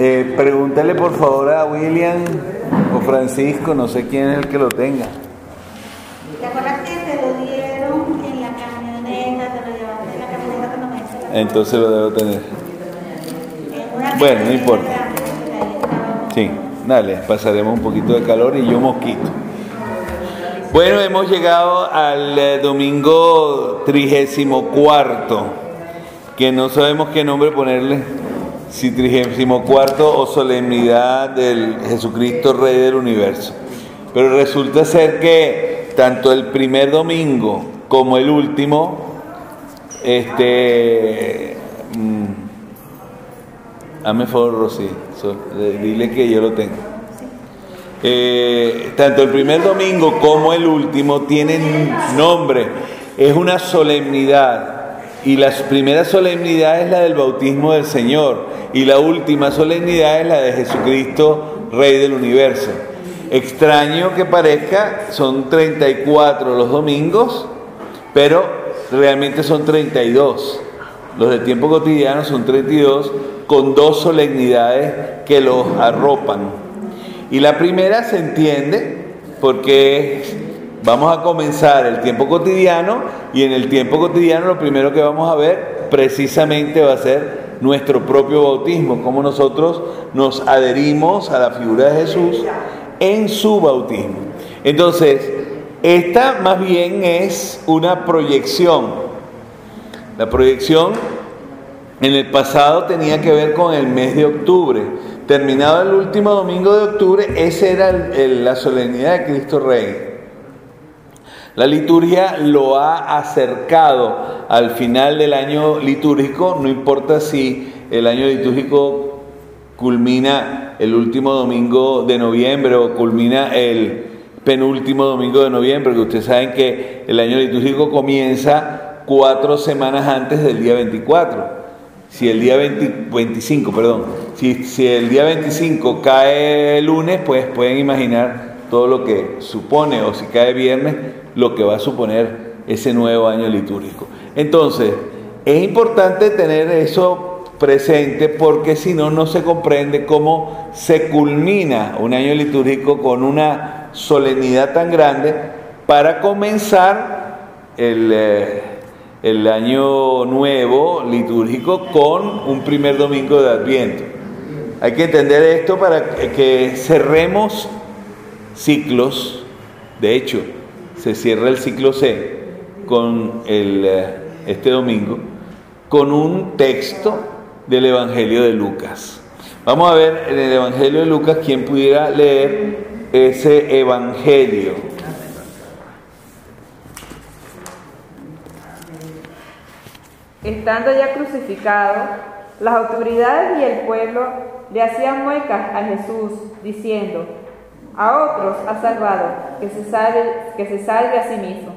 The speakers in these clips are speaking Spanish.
Eh, pregúntale por favor a William o Francisco, no sé quién es el que lo tenga. ¿Te acuerdas que te lo dieron en la camioneta? Te lo llevaste en la camioneta cuando me Entonces lo debo tener. Bueno, no importa. Sí, dale, pasaremos un poquito de calor y yo mosquito. Bueno, hemos llegado al eh, domingo trigésimo cuarto, que no sabemos qué nombre ponerle, si trigésimo cuarto o solemnidad del Jesucristo Rey del Universo. Pero resulta ser que tanto el primer domingo como el último, este, mm, Hazme favor, Rosy. dile que yo lo tengo. Eh, tanto el primer domingo como el último tienen nombre. Es una solemnidad. Y la primera solemnidad es la del bautismo del Señor. Y la última solemnidad es la de Jesucristo, Rey del Universo. Extraño que parezca, son 34 los domingos, pero realmente son 32. Los de tiempo cotidiano son 32 con dos solemnidades que los arropan. Y la primera se entiende porque vamos a comenzar el tiempo cotidiano y en el tiempo cotidiano lo primero que vamos a ver precisamente va a ser nuestro propio bautismo, cómo nosotros nos adherimos a la figura de Jesús en su bautismo. Entonces, esta más bien es una proyección la proyección en el pasado tenía que ver con el mes de octubre. Terminado el último domingo de octubre, esa era la solemnidad de Cristo Rey. La liturgia lo ha acercado al final del año litúrgico, no importa si el año litúrgico culmina el último domingo de noviembre o culmina el penúltimo domingo de noviembre, que ustedes saben que el año litúrgico comienza cuatro semanas antes del día 24. Si el día 20 25, perdón, si, si el día 25 cae el lunes, pues pueden imaginar todo lo que supone, o si cae viernes, lo que va a suponer ese nuevo año litúrgico. Entonces, es importante tener eso presente porque si no, no se comprende cómo se culmina un año litúrgico con una solemnidad tan grande para comenzar el, eh, el año nuevo litúrgico con un primer domingo de Adviento. Hay que entender esto para que- que cerremos ciclos. De hecho, se cierra el ciclo C con el, eh, este domingo con un texto del Evangelio de Lucas. Vamos a ver en el Evangelio de Lucas quién pudiera leer ese Evangelio. Estando ya crucificado, las autoridades y el pueblo le hacían muecas a Jesús, diciendo, a otros ha salvado, que se salve, que se salve a sí mismo,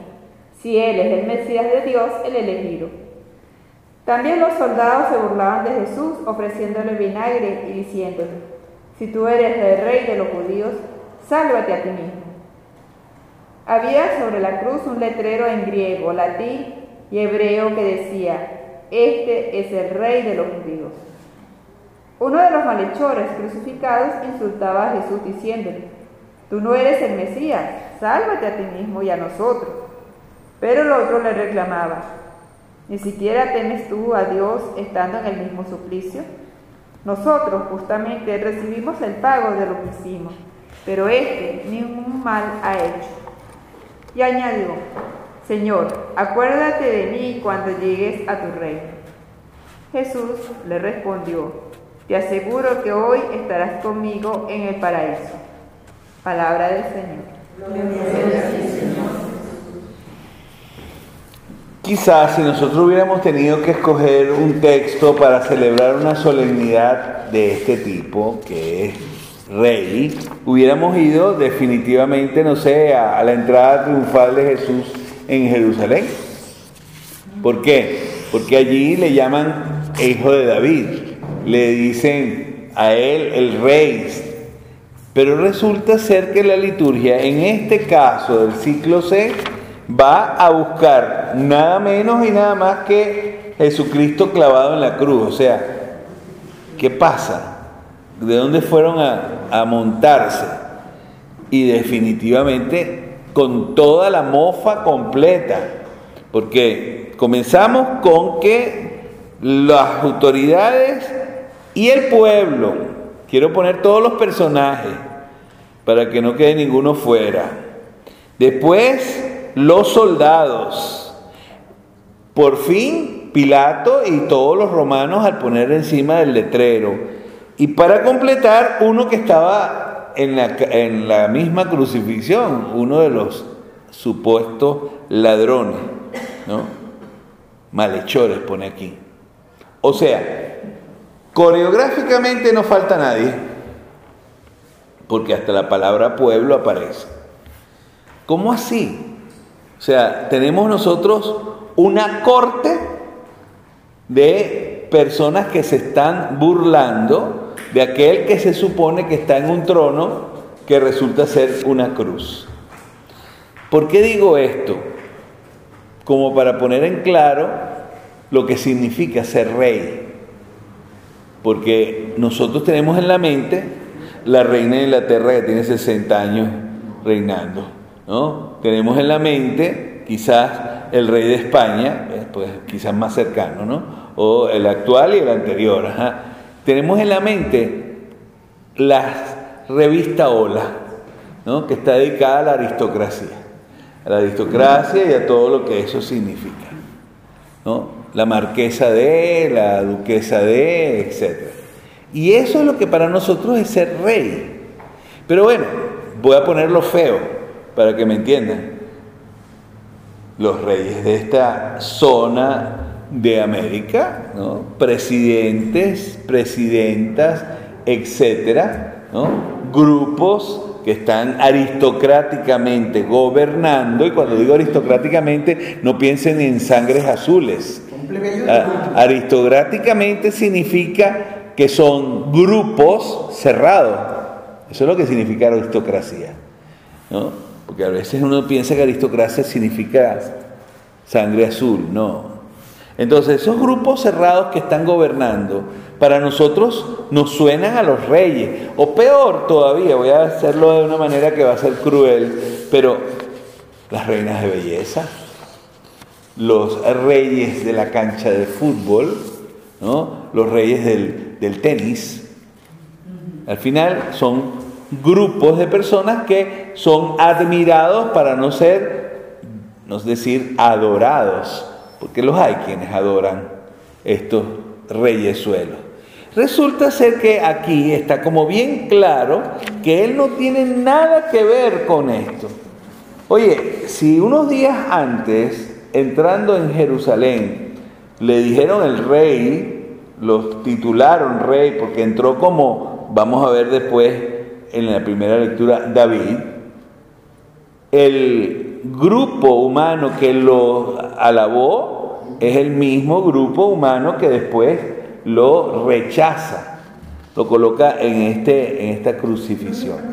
si él es el Mesías de Dios, el elegido. También los soldados se burlaban de Jesús, ofreciéndole vinagre y diciéndole, si tú eres el rey de los judíos, sálvate a ti mismo. Había sobre la cruz un letrero en griego, latín y hebreo que decía, este es el rey de los judíos. Uno de los malhechores crucificados insultaba a Jesús diciéndole, tú no eres el Mesías, sálvate a ti mismo y a nosotros. Pero el otro le reclamaba, ni siquiera temes tú a Dios estando en el mismo suplicio. Nosotros justamente recibimos el pago de lo que hicimos, pero este ningún mal ha hecho. Y añadió, Señor, acuérdate de mí cuando llegues a tu reino. Jesús le respondió, te aseguro que hoy estarás conmigo en el paraíso. Palabra del Señor. Quizás si nosotros hubiéramos tenido que escoger un texto para celebrar una solemnidad de este tipo, que es rey, hubiéramos ido definitivamente, no sé, a, la entrada triunfal de Jesús en Jerusalén. ¿Por qué? Porque allí le llaman hijo de David, le dicen a él el rey. Pero resulta ser que la liturgia, en este caso del ciclo C, va a buscar nada menos y nada más que Jesucristo clavado en la cruz. O sea, ¿qué pasa? ¿De dónde fueron a, montarse? Y definitivamente con toda la mofa completa. Porque comenzamos con que las autoridades y el pueblo, quiero poner todos los personajes para que no quede ninguno fuera. Después los soldados. Por fin Pilato y todos los romanos al poner encima del letrero. Y para completar, uno que estaba en la, en la misma crucifixión, uno de los supuestos ladrones, ¿no? Malhechores pone aquí. O sea, coreográficamente no falta nadie, porque hasta la palabra pueblo aparece. ¿Cómo así? O sea, tenemos nosotros una corte de personas que se están burlando de aquel que se supone que está en un trono que resulta ser una cruz. ¿Por qué digo esto? Como para poner en claro lo que significa ser rey. Porque nosotros tenemos en la mente la reina de Inglaterra que tiene 60 años reinando. ¿no? Tenemos en la mente quizás el rey de España, eh, pues quizás más cercano, ¿no? O el actual y el anterior. Tenemos en la mente la revista Hola, ¿no? que está dedicada a la aristocracia, a la aristocracia y a todo lo que eso significa. ¿no? La marquesa de, la duquesa de, etc. Y eso es lo que para nosotros es ser rey. Pero bueno, voy a ponerlo feo para que me entiendan, los reyes de esta zona de América, ¿no? presidentes, presidentas, etcétera, ¿no? grupos que están aristocráticamente gobernando, y cuando digo aristocráticamente, no piensen en sangres azules. Aristocráticamente significa que son grupos cerrados. Eso es lo que significa aristocracia. ¿no? Porque a veces uno piensa que aristocracia significa sangre azul, no. Entonces, esos grupos cerrados que están gobernando, para nosotros nos suenan a los reyes. O peor todavía, voy a hacerlo de una manera que va a ser cruel, pero las reinas de belleza, los reyes de la cancha de fútbol, ¿no? los reyes del, del tenis, al final son grupos de personas que son admirados para no ser, no es decir, adorados, porque los hay quienes adoran estos reyesuelos. Resulta ser que aquí está como bien claro que él no tiene nada que ver con esto. Oye, si unos días antes, entrando en Jerusalén, le dijeron el rey, los titularon rey, porque entró como, vamos a ver después, en la primera lectura David, el grupo humano que lo alabó es el mismo grupo humano que después lo rechaza, lo coloca en, este, en esta crucifixión.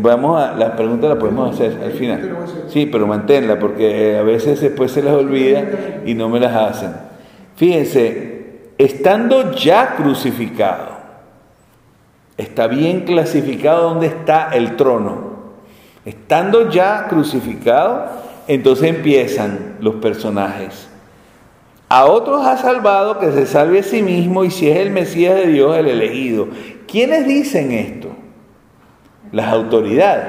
Vamos a, las preguntas las podemos hacer al final. Sí, pero manténla porque a veces después se las olvida y no me las hacen. Fíjense, estando ya crucificado, Está bien clasificado dónde está el trono. Estando ya crucificado, entonces empiezan los personajes. A otros ha salvado que se salve a sí mismo y si es el Mesías de Dios el elegido. ¿Quiénes dicen esto? Las autoridades.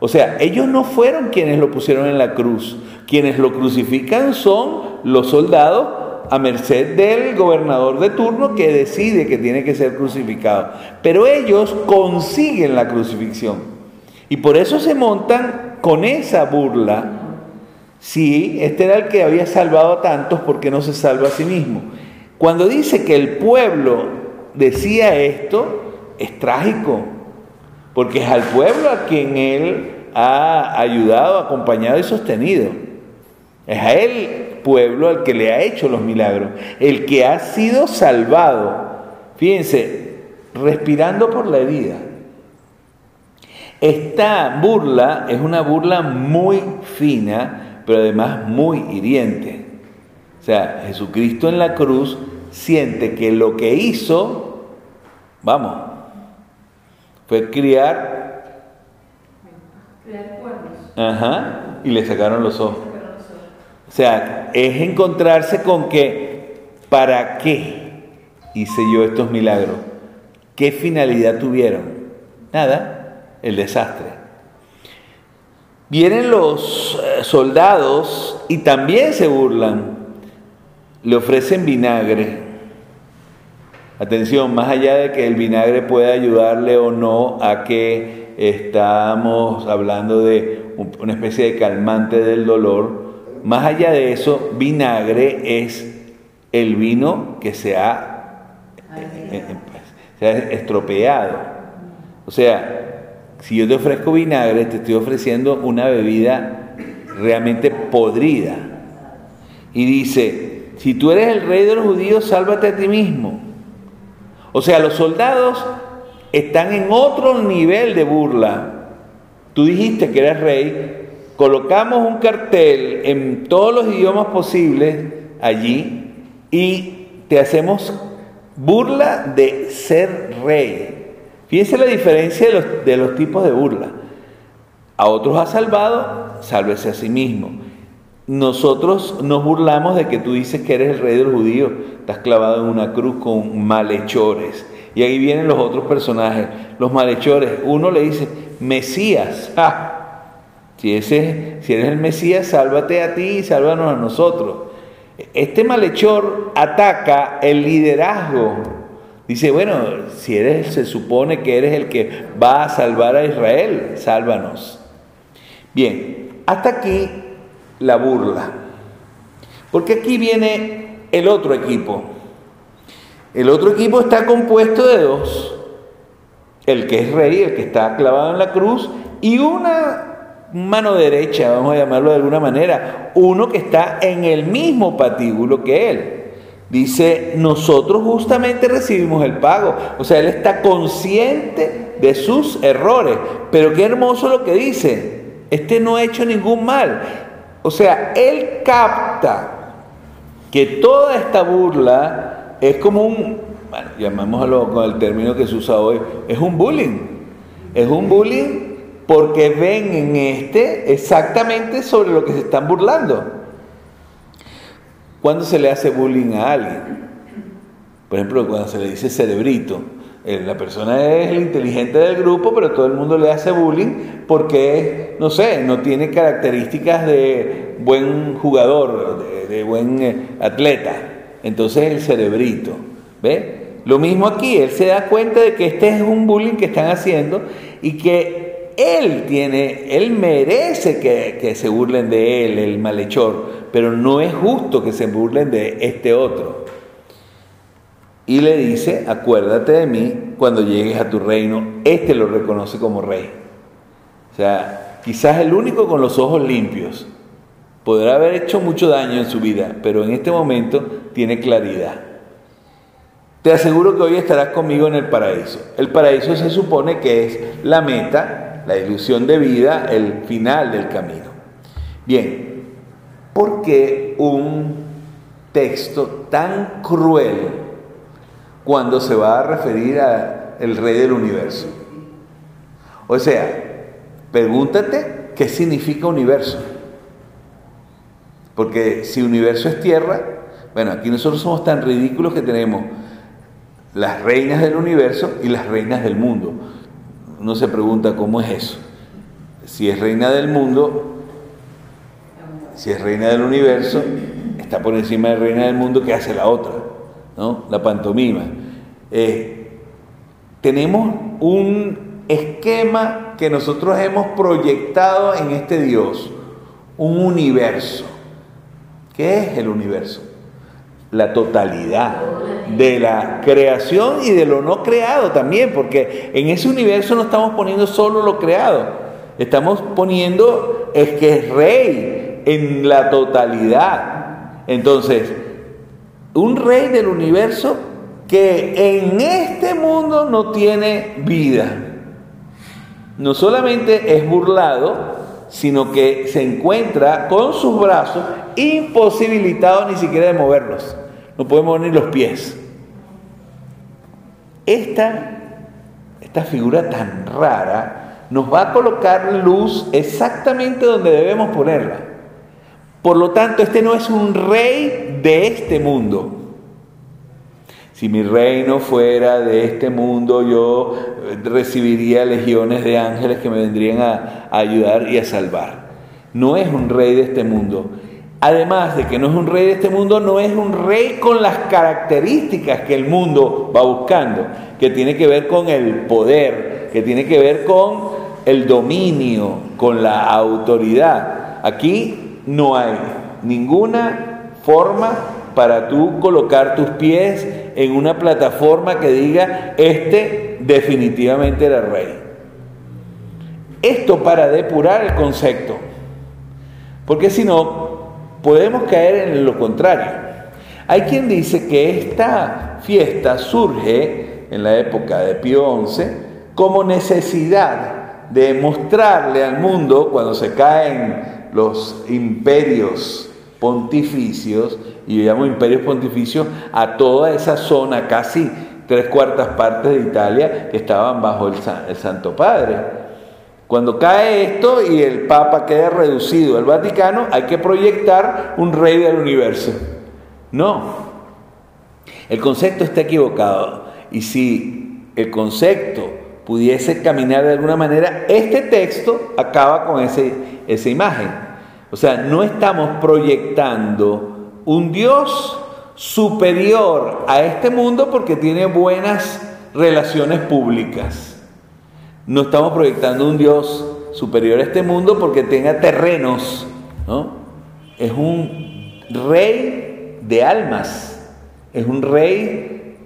O sea, ellos no fueron quienes lo pusieron en la cruz. Quienes lo crucifican son los soldados a merced del gobernador de turno que decide que tiene que ser crucificado. Pero ellos consiguen la crucifixión. Y por eso se montan con esa burla. Si este era el que había salvado a tantos, ¿por qué no se salva a sí mismo? Cuando dice que el pueblo decía esto, es trágico, porque es al pueblo a quien él ha ayudado, acompañado y sostenido. Es a él pueblo al que le ha hecho los milagros, el que ha sido salvado. Fíjense, respirando por la herida. Esta burla es una burla muy fina, pero además muy hiriente. O sea, Jesucristo en la cruz siente que lo que hizo, vamos, fue criar, cuernos. ajá, y le sacaron los ojos. O sea, es encontrarse con que, ¿para qué hice yo estos milagros? ¿Qué finalidad tuvieron? Nada, el desastre. Vienen los eh, soldados y también se burlan. Le ofrecen vinagre. Atención, más allá de que el vinagre pueda ayudarle o no a que estamos hablando de un- una especie de calmante del dolor, más allá de eso, vinagre es el vino que se ha, eh, eh, se ha estropeado. O sea, si yo te ofrezco vinagre, te estoy ofreciendo una bebida realmente podrida. Y dice, si tú eres el rey de los judíos, sálvate a ti mismo. O sea, los soldados están en otro nivel de burla. Tú dijiste que eres rey, colocamos un cartel en todos los idiomas posibles allí y te hacemos burla de ser rey. Fíjense la diferencia de los, de los tipos de burla. A otros ha salvado, sálvese a sí mismo. Nosotros nos burlamos de que tú dices que eres el rey de los judíos, estás clavado en una cruz con malhechores. Y ahí vienen los otros personajes, los malhechores. Uno le dice, Mesías. Si, si eres el Mesías, sálvate a ti y sálvanos a nosotros. Este malhechor ataca el liderazgo. Dice, bueno, si eres, se supone que eres el que va a salvar a Israel, sálvanos. Bien, hasta aquí la burla. Porque aquí viene el otro equipo. El otro equipo está compuesto de dos. El que es rey, el que está clavado en la cruz, y una mano derecha, vamos a llamarlo de alguna manera, uno que está en el mismo patíbulo que él. Dice, nosotros justamente recibimos el pago. O sea, él está consciente de sus errores. Pero qué hermoso lo que dice. Este no ha hecho ningún mal. O sea, él capta que toda esta burla es como un, bueno, llamémoslo con el término que se usa hoy, es un bullying. Es un bullying porque ven en este exactamente sobre lo que se están burlando. ¿Cuándo se le hace bullying a alguien? Por ejemplo, cuando se le dice cerebrito. Eh, La persona es el inteligente del grupo, pero todo el mundo le hace bullying porque, no sé, no tiene características de buen jugador, de, buen eh, atleta. Entonces el cerebrito. ¿Ve? Lo mismo aquí, él se da cuenta de que este es un bullying que están haciendo y que él tiene, él merece que se burlen de él, el malhechor, pero no es justo que se burlen de este otro. Y le dice, acuérdate de mí cuando llegues a tu reino. Este lo reconoce como rey. O sea, quizás el único con los ojos limpios. Podrá haber hecho mucho daño en su vida, pero en este momento tiene claridad. Te aseguro que hoy estarás conmigo en el paraíso. El paraíso se supone que es la meta, la ilusión de vida, el final del camino. Bien, ¿por qué un texto tan cruel cuando se va a referir a el rey del universo? O sea, pregúntate qué significa universo. Porque si universo es tierra, bueno, aquí nosotros somos tan ridículos que tenemos las reinas del universo y las reinas del mundo. Uno se pregunta cómo es eso. Si es reina del mundo, si es reina del universo, está por encima de reina del mundo, ¿qué hace la otra? ¿No? La pantomima. Eh, tenemos un esquema que nosotros hemos proyectado en este Dios, un universo. ¿Qué es el universo? La totalidad de la creación y de lo no creado también, porque en ese universo no estamos poniendo solo lo creado, estamos poniendo es que es rey en la totalidad. Entonces, un rey del universo que en este mundo no tiene vida. No solamente es burlado, sino que se encuentra con sus brazos imposibilitado ni siquiera de moverlos. No puede mover ni los pies. Esta, esta figura tan rara nos va a colocar luz exactamente donde debemos ponerla. Por lo tanto, este no es un rey de este mundo. Si mi reino fuera de este mundo, yo recibiría legiones de ángeles que me vendrían a, ayudar y a salvar. No es un rey de este mundo. Además de que no es un rey de este mundo, no es un rey con las características que el mundo va buscando, que tiene que ver con el poder, que tiene que ver con el dominio, con la autoridad. Aquí no hay ninguna forma para tú colocar tus pies en una plataforma que diga, este definitivamente era rey. Esto para depurar el concepto, porque si no, podemos caer en lo contrario. Hay quien dice que esta fiesta surge en la época de Pío XI como necesidad de mostrarle al mundo cuando se caen los imperios pontificios, y yo llamo imperios pontificios a toda esa zona, casi tres cuartas partes de Italia, que estaban bajo el, el Santo Padre. Cuando cae esto y el Papa queda reducido al Vaticano, hay que proyectar un rey del universo. No, el concepto está equivocado. Y si el concepto pudiese caminar de alguna manera, este texto acaba con ese, esa imagen. O sea, no estamos proyectando un Dios superior a este mundo porque tiene buenas relaciones públicas. No estamos proyectando un Dios superior a este mundo porque tenga terrenos. ¿no? Es un rey de almas, es un rey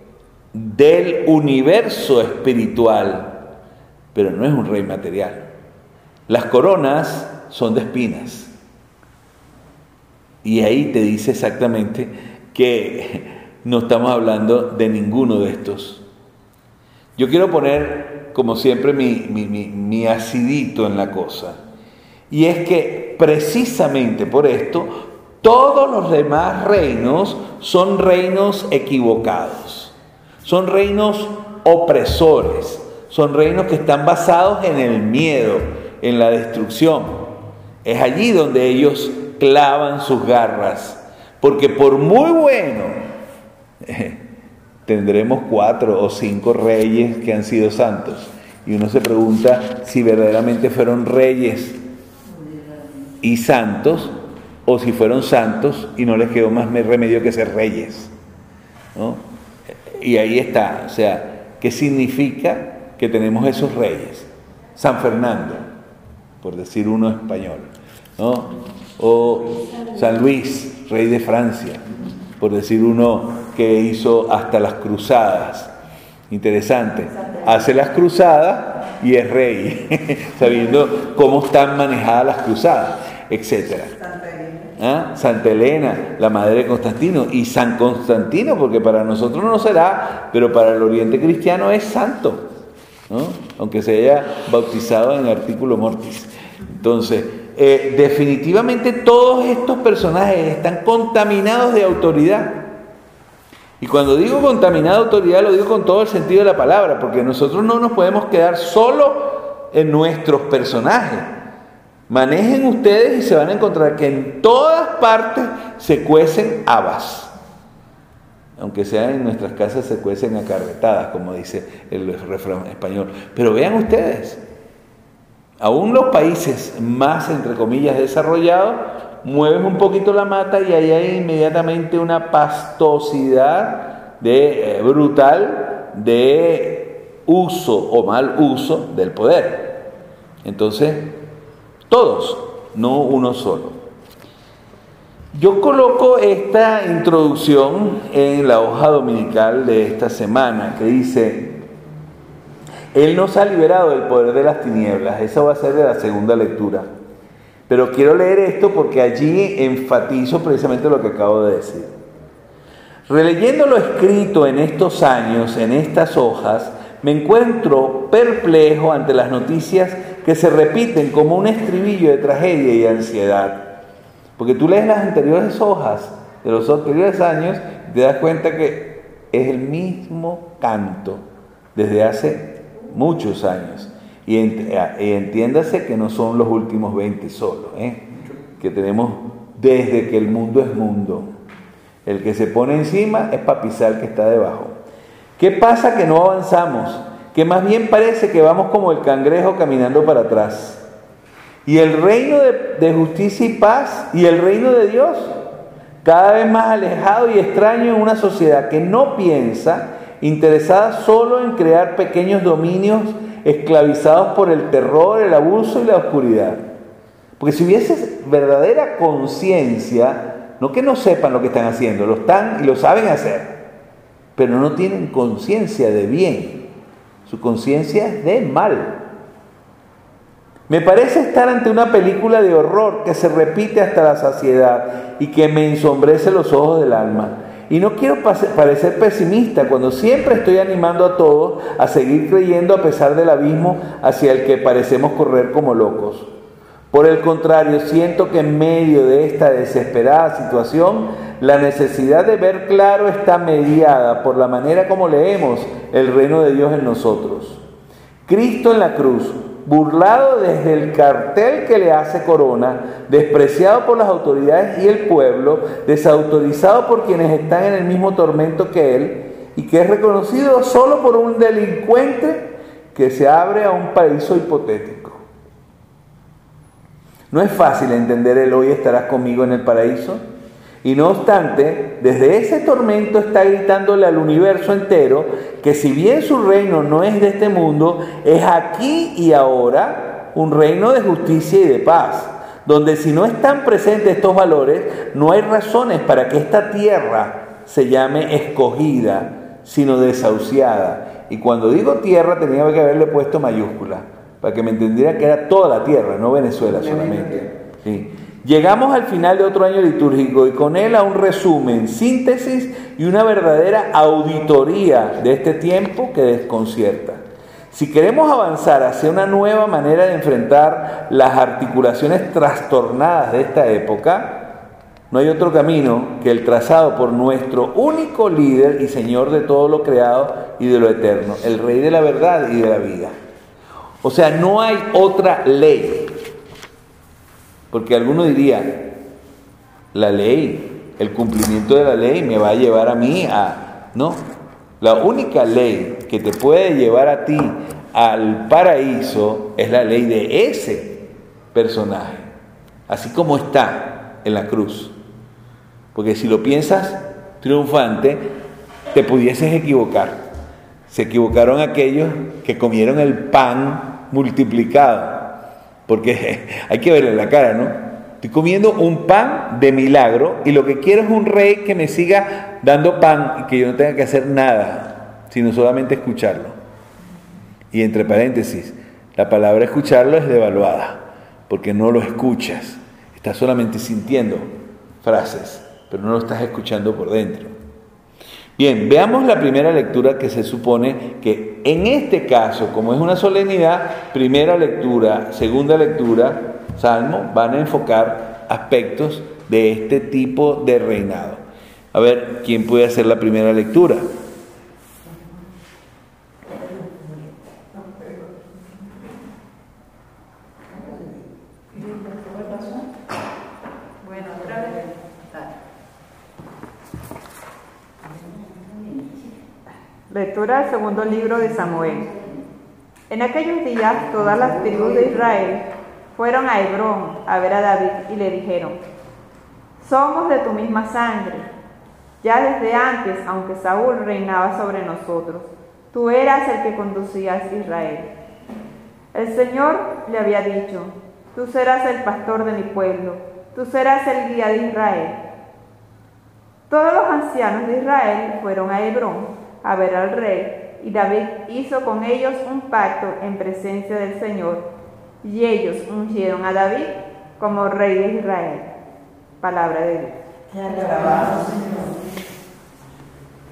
del universo espiritual, pero no es un rey material. Las coronas son de espinas. Y ahí te dice exactamente que no estamos hablando de ninguno de estos. Yo quiero poner, como siempre, mi, acidito en la cosa. Y es que precisamente por esto, todos los demás reinos son reinos equivocados. Son reinos opresores. Son reinos que están basados en el miedo, en la destrucción. Es allí donde ellos clavan sus garras, porque por muy bueno, tendremos cuatro o cinco reyes que han sido santos. Y uno se pregunta si verdaderamente fueron reyes y santos, o si fueron santos y no les quedó más remedio que ser reyes. Y ahí está, o sea, ¿qué significa que tenemos esos reyes? San Fernando, por decir uno español, ¿no? o San Luis, rey de Francia, por decir uno que hizo hasta las cruzadas. Interesante. Hace las cruzadas y es rey, sabiendo cómo están manejadas las cruzadas, etc. ¿Ah? Santa Elena, la madre de Constantino, y San Constantino, porque para nosotros no será, pero para el oriente cristiano es santo, aunque se haya bautizado en artículo mortis. Entonces, eh, definitivamente todos estos personajes están contaminados de autoridad. Y cuando digo contaminada de autoridad, lo digo con todo el sentido de la palabra, porque nosotros no nos podemos quedar solo en nuestros personajes. Manejen ustedes y se van a encontrar que en todas partes se cuecen habas. Aunque sea en nuestras casas se cuecen acarretadas, como dice el refrán español. Pero vean ustedes, Aún los países más, entre comillas, desarrollados, mueven un poquito la mata y ahí hay inmediatamente una pastosidad de, eh, brutal de uso o mal uso del poder. Entonces, todos, no uno solo. Yo coloco esta introducción en la hoja dominical de esta semana que dice, él nos ha liberado del poder de las tinieblas. Esa va a ser de la segunda lectura. Pero quiero leer esto porque allí enfatizo precisamente lo que acabo de decir. Releyendo lo escrito en estos años, en estas hojas, me encuentro perplejo ante las noticias que se repiten como un estribillo de tragedia y ansiedad. Porque tú lees las anteriores hojas de los anteriores años y te das cuenta que es el mismo canto desde hace muchos años. Y, entiéndase que no son los últimos 20 solo, ¿eh? que tenemos desde que el mundo es mundo. El que se pone encima es para que está debajo. ¿Qué pasa que no avanzamos? Que más bien parece que vamos como el cangrejo caminando para atrás. Y el reino de, de justicia y paz y el reino de Dios cada vez más alejado y extraño en una sociedad que no piensa, interesada solo en crear pequeños dominios esclavizados por el terror, el abuso y la oscuridad. Porque si hubiese verdadera conciencia, no que no sepan lo que están haciendo, lo están y lo saben hacer, pero no tienen conciencia de bien, su conciencia es de mal. Me parece estar ante una película de horror que se repite hasta la saciedad y que me ensombrece los ojos del alma. Y no quiero parecer pesimista cuando siempre estoy animando a todos a seguir creyendo a pesar del abismo hacia el que parecemos correr como locos. Por el contrario, siento que en medio de esta desesperada situación, la necesidad de ver claro está mediada por la manera como leemos el reino de Dios en nosotros. Cristo en la cruz burlado desde el cartel que le hace corona, despreciado por las autoridades y el pueblo, desautorizado por quienes están en el mismo tormento que él, y que es reconocido solo por un delincuente que se abre a un paraíso hipotético. No es fácil entender el hoy estarás conmigo en el paraíso. Y no obstante, desde ese tormento está gritándole al universo entero que si bien su reino no es de este mundo, es aquí y ahora un reino de justicia y de paz, donde si no están presentes estos valores, no hay razones para que esta tierra se llame escogida, sino desahuciada. Y cuando digo tierra tenía que haberle puesto mayúscula, para que me entendiera que era toda la tierra, no Venezuela solamente. Sí. Llegamos al final de otro año litúrgico y con él a un resumen, síntesis y una verdadera auditoría de este tiempo que desconcierta. Si queremos avanzar hacia una nueva manera de enfrentar las articulaciones trastornadas de esta época, no hay otro camino que el trazado por nuestro único líder y Señor de todo lo creado y de lo eterno, el Rey de la verdad y de la vida. O sea, no hay otra ley porque alguno diría, la ley, el cumplimiento de la ley me va a llevar a mí a... No, la única ley que te puede llevar a ti al paraíso es la ley de ese personaje, así como está en la cruz. Porque si lo piensas triunfante, te pudieses equivocar. Se equivocaron aquellos que comieron el pan multiplicado porque hay que verle la cara, ¿no? Estoy comiendo un pan de milagro y lo que quiero es un rey que me siga dando pan y que yo no tenga que hacer nada, sino solamente escucharlo. Y entre paréntesis, la palabra escucharlo es devaluada, porque no lo escuchas, estás solamente sintiendo frases, pero no lo estás escuchando por dentro. Bien, veamos la primera lectura que se supone que en este caso, como es una solemnidad, primera lectura, segunda lectura, salmo, van a enfocar aspectos de este tipo de reinado. A ver, ¿quién puede hacer la primera lectura? Lectura del segundo libro de Samuel. En aquellos días todas las tribus de Israel fueron a Hebrón a ver a David y le dijeron, somos de tu misma sangre. Ya desde antes, aunque Saúl reinaba sobre nosotros, tú eras el que conducías Israel. El Señor le había dicho, tú serás el pastor de mi pueblo, tú serás el guía de Israel. Todos los ancianos de Israel fueron a Hebrón a ver al rey, y David hizo con ellos un pacto en presencia del Señor, y ellos ungieron a David como rey de Israel. Palabra de Dios.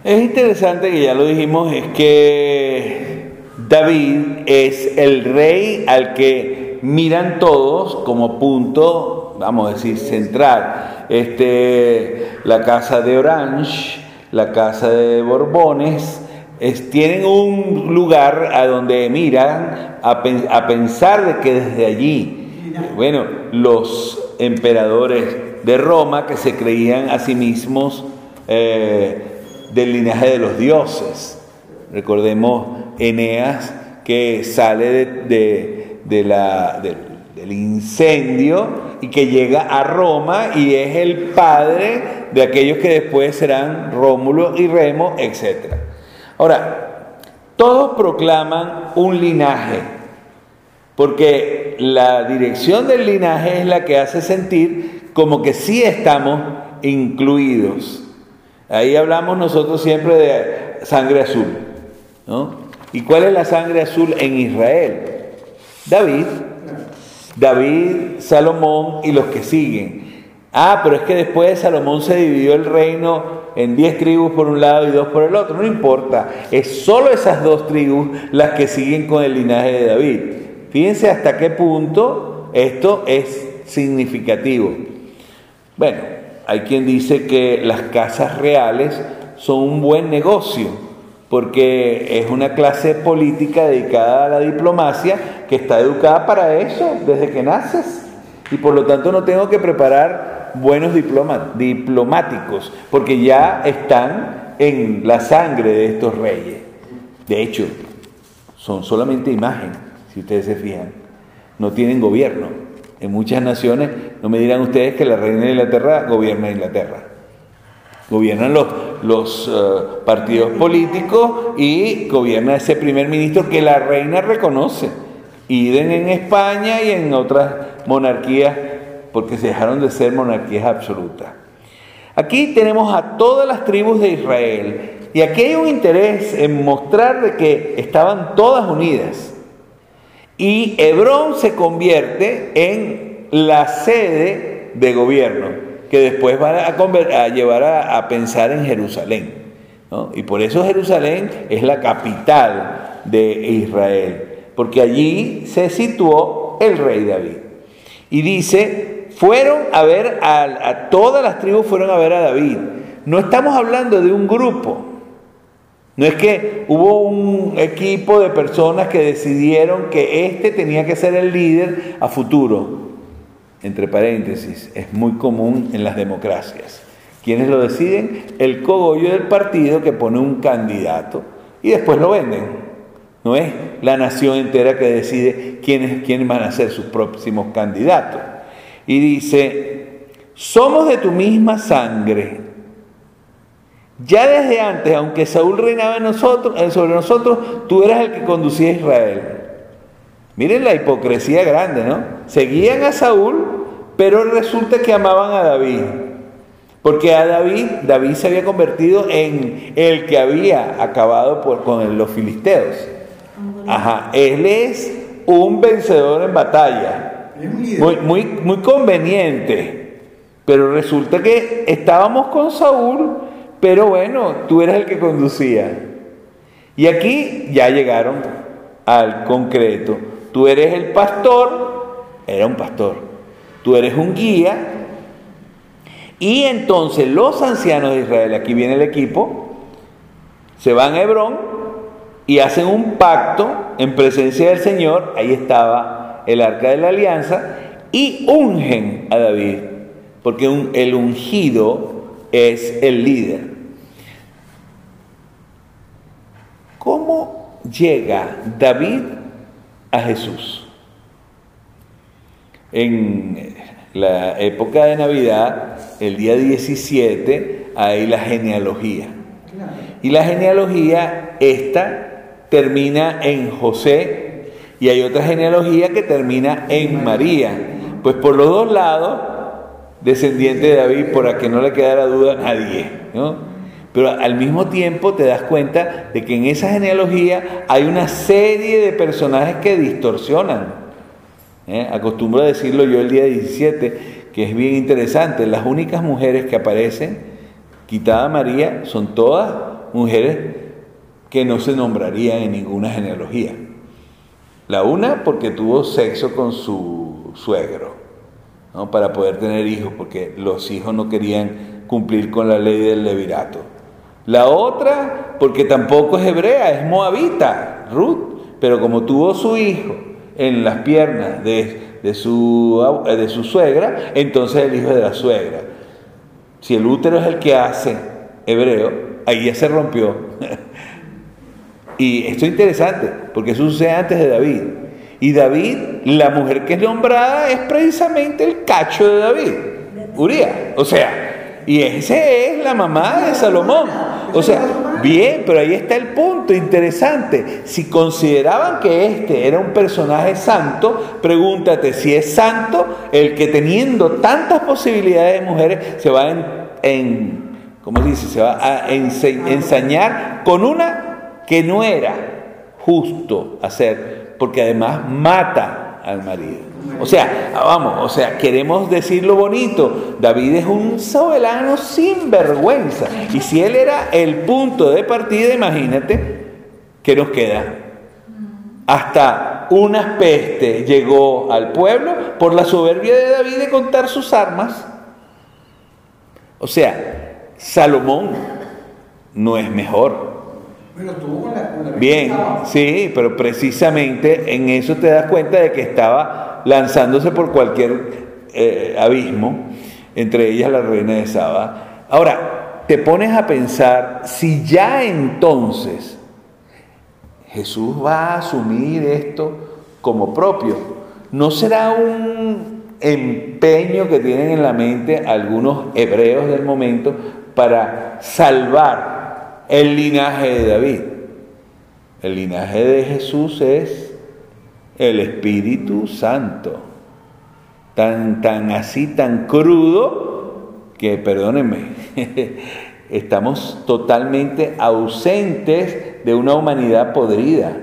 Es interesante que ya lo dijimos, es que David es el rey al que miran todos como punto, vamos a decir, central. Este, la casa de Orange, la casa de Borbones, tienen un lugar a donde miran a, a pensar de que desde allí, bueno, los emperadores de Roma que se creían a sí mismos eh, del linaje de los dioses. Recordemos Eneas que sale de, la, del incendio y que llega a Roma y es el padre de aquellos que después serán Rómulo y Remo, etc. Ahora, todos proclaman un linaje, porque la dirección del linaje es la que hace sentir como que sí estamos incluidos. Ahí hablamos nosotros siempre de sangre azul. ¿no? ¿Y cuál es la sangre azul en Israel? David. David, Salomón y los que siguen. Ah, pero es que después de Salomón se dividió el reino en diez tribus por un lado y dos por el otro. No importa, es solo esas dos tribus las que siguen con el linaje de David. Fíjense hasta qué punto esto es significativo. Bueno, hay quien dice que las casas reales son un buen negocio, porque es una clase política dedicada a la diplomacia que está educada para eso desde que naces. Y por lo tanto no tengo que preparar buenos diplomáticos, porque ya están en la sangre de estos reyes. De hecho, son solamente imagen, si ustedes se fijan. No tienen gobierno. En muchas naciones, no me dirán ustedes que la reina de Inglaterra gobierna Inglaterra. Gobiernan los, los eh, partidos políticos y gobierna ese primer ministro que la reina reconoce. Iden en España y en otras monarquías, porque se dejaron de ser monarquías absolutas. Aquí tenemos a todas las tribus de Israel y aquí hay un interés en mostrar de que estaban todas unidas. Y Hebrón se convierte en la sede de gobierno que después van a, llevar a, pensar en Jerusalén. Y por eso Jerusalén es la capital de Israel, porque allí se situó el rey David. Y dice, fueron a ver, a, todas las tribus fueron a ver a David. No estamos hablando de un grupo, no es que hubo un equipo de personas que decidieron que este tenía que ser el líder a futuro entre paréntesis, es muy común en las democracias. ¿Quiénes lo deciden? El cogollo del partido que pone un candidato y después lo venden. No es la nación entera que decide quiénes, quiénes van a ser sus próximos candidatos. Y dice, somos de tu misma sangre. Ya desde antes, aunque Saúl reinaba en nosotros, eh, sobre nosotros, tú eras el que conducía a Israel. Miren la hipocresía grande, ¿no? Seguían a Saúl, pero resulta que amaban a David. Porque a David, David se había convertido en el que había acabado con los filisteos. Ajá, él es un vencedor en batalla. Muy, muy, conveniente. Pero resulta que estábamos con Saúl, pero bueno, tú eres el que conducía. Y aquí ya llegaron al concreto. Tú eres el pastor, era un pastor. Tú eres un guía. Y entonces los ancianos de Israel, aquí viene el equipo, se van a Hebrón y hacen un pacto en presencia del Señor. Ahí estaba el arca de la alianza. Y ungen a David, porque el ungido es el líder. ¿Cómo llega David a Jesús. En la época de Navidad, el día 17, hay la genealogía. Y la genealogía, esta, termina en José y hay otra genealogía que termina en María. Pues por los dos lados, descendiente de David, por a que no le quedara duda a nadie. ¿no? Pero al mismo tiempo te das cuenta de que en esa genealogía hay una serie de personajes que distorsionan. ¿eh? Acostumbro a decirlo yo el día 17, que es bien interesante. Las únicas mujeres que aparecen, quitada María, son todas mujeres que no se nombrarían en ninguna genealogía. La una porque tuvo sexo con su suegro, ¿no? para poder tener hijos, porque los hijos no querían cumplir con la ley del levirato. La otra porque tampoco es hebrea, es moabita, Ruth, pero como tuvo su hijo en las piernas de, de su, de su suegra, entonces el hijo de la suegra. Si el útero es el que hace hebreo, ahí ya se rompió. y esto es interesante, porque eso sucede antes de David. Y David, la mujer que es nombrada, es precisamente el cacho de David, Uría. O sea, y esa es la mamá de Salomón. O sea, bien, pero ahí está el punto interesante. Si consideraban que este era un personaje santo, pregúntate si es santo el que teniendo tantas posibilidades de mujeres se va en, ¿cómo dice? Se va a ensañar con una que no era justo hacer, porque además mata al marido. O sea, vamos, o sea, queremos decir lo bonito. David es un soberano sin vergüenza. Y si él era el punto de partida, imagínate que nos queda. Hasta una peste llegó al pueblo por la soberbia de David de contar sus armas. O sea, Salomón no es mejor. Bien, sí, pero precisamente en eso te das cuenta de que estaba lanzándose por cualquier eh, abismo, entre ellas la reina de Saba. Ahora, te pones a pensar si ya entonces Jesús va a asumir esto como propio, ¿no será un empeño que tienen en la mente algunos hebreos del momento para salvar el linaje de David? El linaje de Jesús es el Espíritu Santo. Tan, tan así, tan crudo, que perdónenme, estamos totalmente ausentes de una humanidad podrida.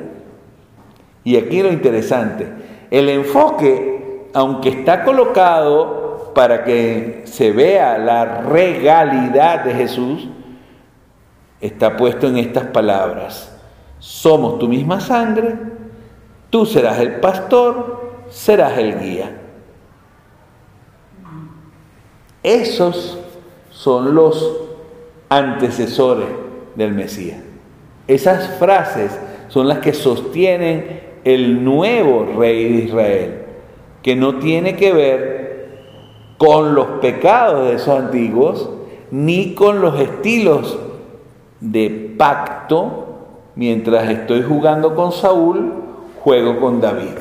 Y aquí lo interesante, el enfoque, aunque está colocado para que se vea la regalidad de Jesús, está puesto en estas palabras. Somos tu misma sangre, Tú serás el pastor, serás el guía. Esos son los antecesores del Mesías. Esas frases son las que sostienen el nuevo rey de Israel, que no tiene que ver con los pecados de esos antiguos, ni con los estilos de pacto, mientras estoy jugando con Saúl juego con David.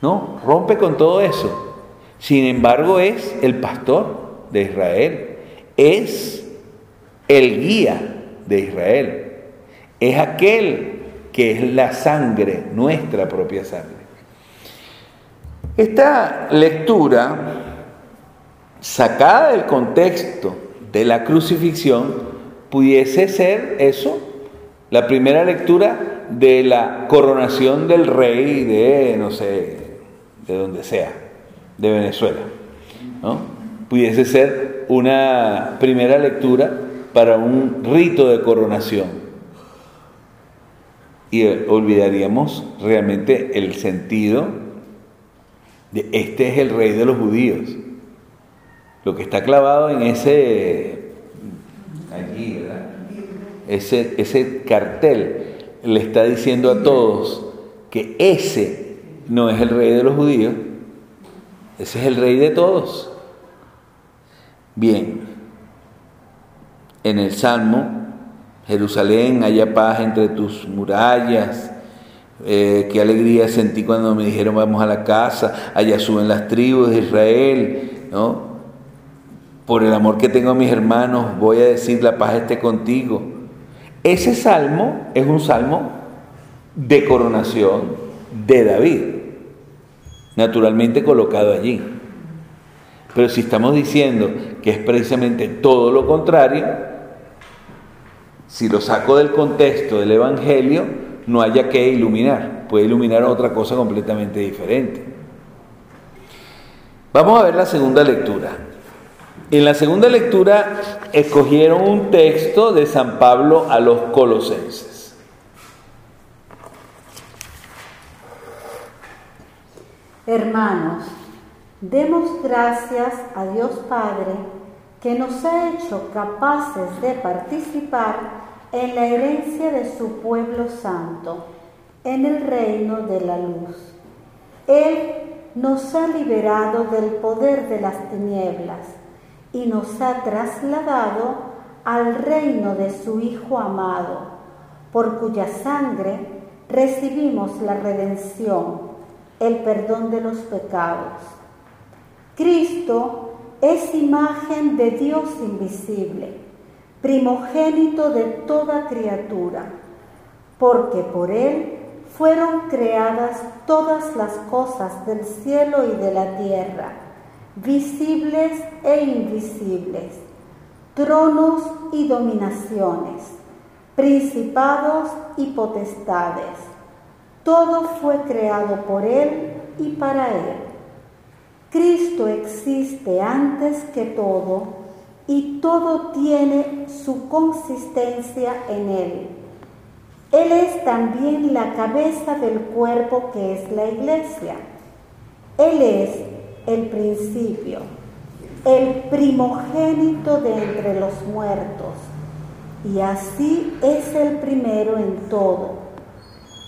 ¿No? Rompe con todo eso. Sin embargo, es el pastor de Israel. Es el guía de Israel. Es aquel que es la sangre, nuestra propia sangre. Esta lectura, sacada del contexto de la crucifixión, pudiese ser eso, la primera lectura de la coronación del rey de, no sé, de donde sea, de Venezuela. ¿no? Pudiese ser una primera lectura para un rito de coronación. Y olvidaríamos realmente el sentido de este es el rey de los judíos. Lo que está clavado en ese, Ese, ese cartel le está diciendo a todos que ese no es el rey de los judíos, ese es el rey de todos. Bien, en el Salmo, Jerusalén, haya paz entre tus murallas, eh, qué alegría sentí cuando me dijeron vamos a la casa, allá suben las tribus de Israel, ¿no? Por el amor que tengo a mis hermanos, voy a decir la paz esté contigo. Ese salmo es un salmo de coronación de David, naturalmente colocado allí. Pero si estamos diciendo que es precisamente todo lo contrario, si lo saco del contexto del Evangelio, no haya que iluminar, puede iluminar otra cosa completamente diferente. Vamos a ver la segunda lectura. En la segunda lectura escogieron un texto de San Pablo a los colosenses. Hermanos, demos gracias a Dios Padre que nos ha hecho capaces de participar en la herencia de su pueblo santo, en el reino de la luz. Él nos ha liberado del poder de las tinieblas y nos ha trasladado al reino de su Hijo amado, por cuya sangre recibimos la redención, el perdón de los pecados. Cristo es imagen de Dios invisible, primogénito de toda criatura, porque por Él fueron creadas todas las cosas del cielo y de la tierra, visibles e invisibles, tronos y dominaciones, principados y potestades. Todo fue creado por Él y para Él. Cristo existe antes que todo y todo tiene su consistencia en Él. Él es también la cabeza del cuerpo que es la iglesia. Él es el principio, el primogénito de entre los muertos, y así es el primero en todo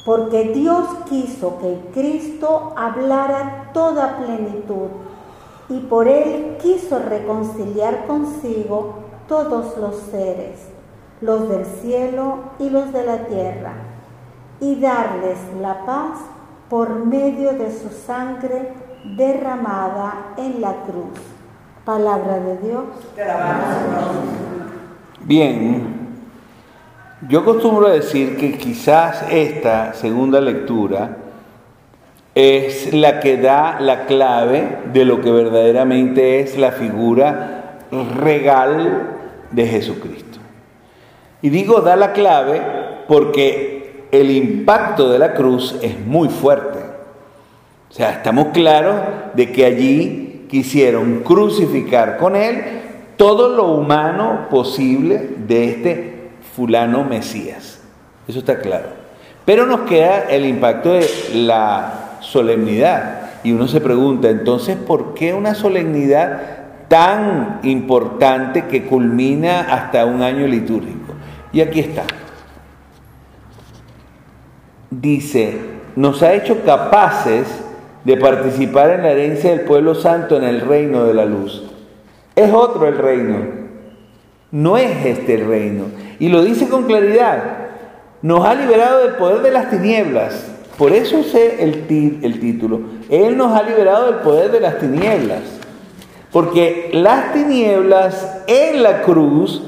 porque Dios quiso que Cristo hablara toda plenitud y por él quiso reconciliar consigo todos los seres, los del cielo y los de la tierra, y darles la paz por medio de su sangre derramada en la cruz. Palabra de Dios. Bien, yo acostumbro a decir que quizás esta segunda lectura es la que da la clave de lo que verdaderamente es la figura regal de Jesucristo. Y digo da la clave porque el impacto de la cruz es muy fuerte. O sea, estamos claros de que allí quisieron crucificar con él todo lo humano posible de este fulano Mesías. Eso está claro. Pero nos queda el impacto de la solemnidad. Y uno se pregunta, entonces, ¿por qué una solemnidad tan importante que culmina hasta un año litúrgico? Y aquí está. Dice, nos ha hecho capaces de participar en la herencia del pueblo santo en el reino de la luz. Es otro el reino, no es este el reino. Y lo dice con claridad. Nos ha liberado del poder de las tinieblas. Por eso sé el, el título. Él nos ha liberado del poder de las tinieblas. Porque las tinieblas en la cruz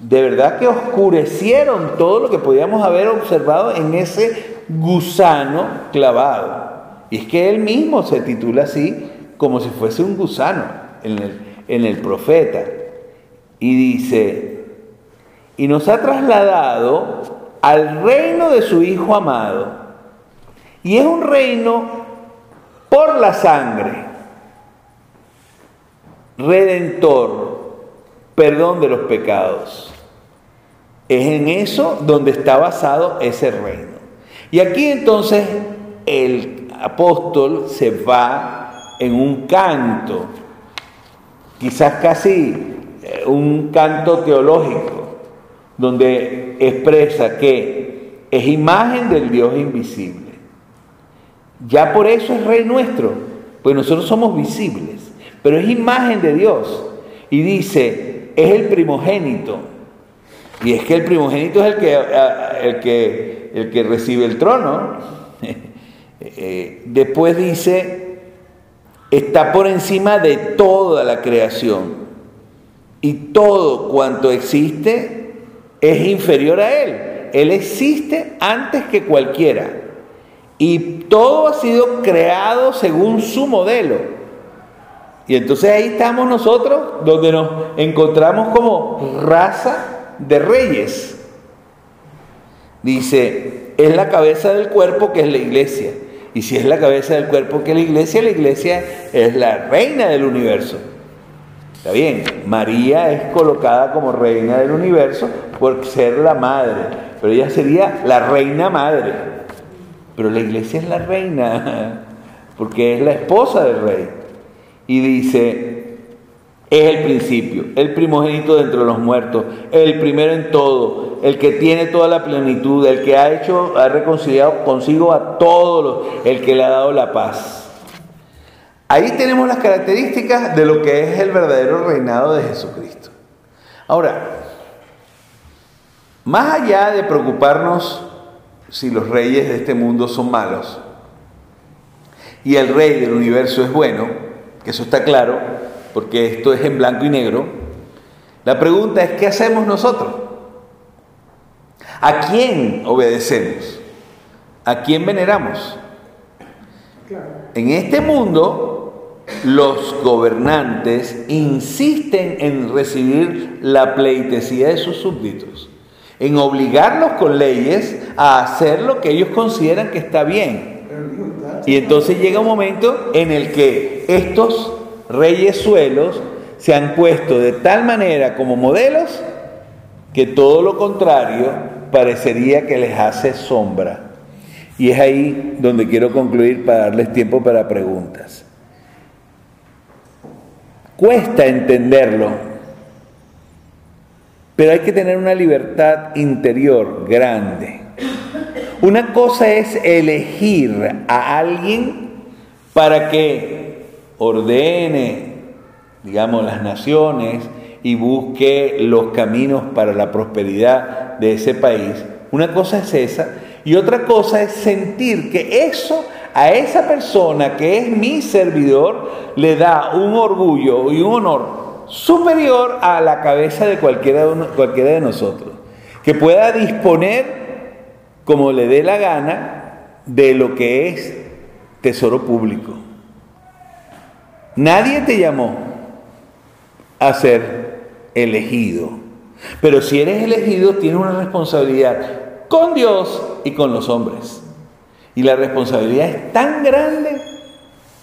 de verdad que oscurecieron todo lo que podíamos haber observado en ese gusano clavado. Y es que él mismo se titula así como si fuese un gusano en el, en el profeta. Y dice, y nos ha trasladado al reino de su Hijo amado. Y es un reino por la sangre, redentor, perdón de los pecados. Es en eso donde está basado ese reino. Y aquí entonces el apóstol se va en un canto, quizás casi eh, un canto teológico donde expresa que es imagen del Dios invisible. Ya por eso es rey nuestro, pues nosotros somos visibles, pero es imagen de Dios. Y dice, es el primogénito. Y es que el primogénito es el que, el que, el que recibe el trono. Eh, después dice, está por encima de toda la creación y todo cuanto existe es inferior a Él. Él existe antes que cualquiera. Y todo ha sido creado según su modelo. Y entonces ahí estamos nosotros, donde nos encontramos como raza de reyes. Dice, es la cabeza del cuerpo que es la iglesia. Y si es la cabeza del cuerpo que la iglesia, la iglesia es la reina del universo. Está bien, María es colocada como reina del universo por ser la madre, pero ella sería la reina madre. Pero la iglesia es la reina, porque es la esposa del rey. Y dice, es el principio, el primogénito de los muertos, el primero en todo, el que tiene toda la plenitud, el que ha hecho, ha reconciliado consigo a todos, el que le ha dado la paz. Ahí tenemos las características de lo que es el verdadero reinado de Jesucristo. Ahora, más allá de preocuparnos si los reyes de este mundo son malos y el rey del universo es bueno, que eso está claro, porque esto es en blanco y negro, la pregunta es, ¿qué hacemos nosotros? ¿A quién obedecemos? ¿A quién veneramos? En este mundo, los gobernantes insisten en recibir la pleitesía de sus súbditos, en obligarlos con leyes a hacer lo que ellos consideran que está bien. Y entonces llega un momento en el que estos reyes suelos se han puesto de tal manera como modelos que todo lo contrario parecería que les hace sombra. Y es ahí donde quiero concluir para darles tiempo para preguntas. Cuesta entenderlo, pero hay que tener una libertad interior grande. Una cosa es elegir a alguien para que ordene, digamos, las naciones y busque los caminos para la prosperidad de ese país. Una cosa es esa y otra cosa es sentir que eso a esa persona que es mi servidor le da un orgullo y un honor superior a la cabeza de cualquiera de, cualquiera de nosotros. Que pueda disponer como le dé la gana de lo que es tesoro público. Nadie te llamó a ser elegido. Pero si eres elegido, tienes una responsabilidad con Dios y con los hombres. Y la responsabilidad es tan grande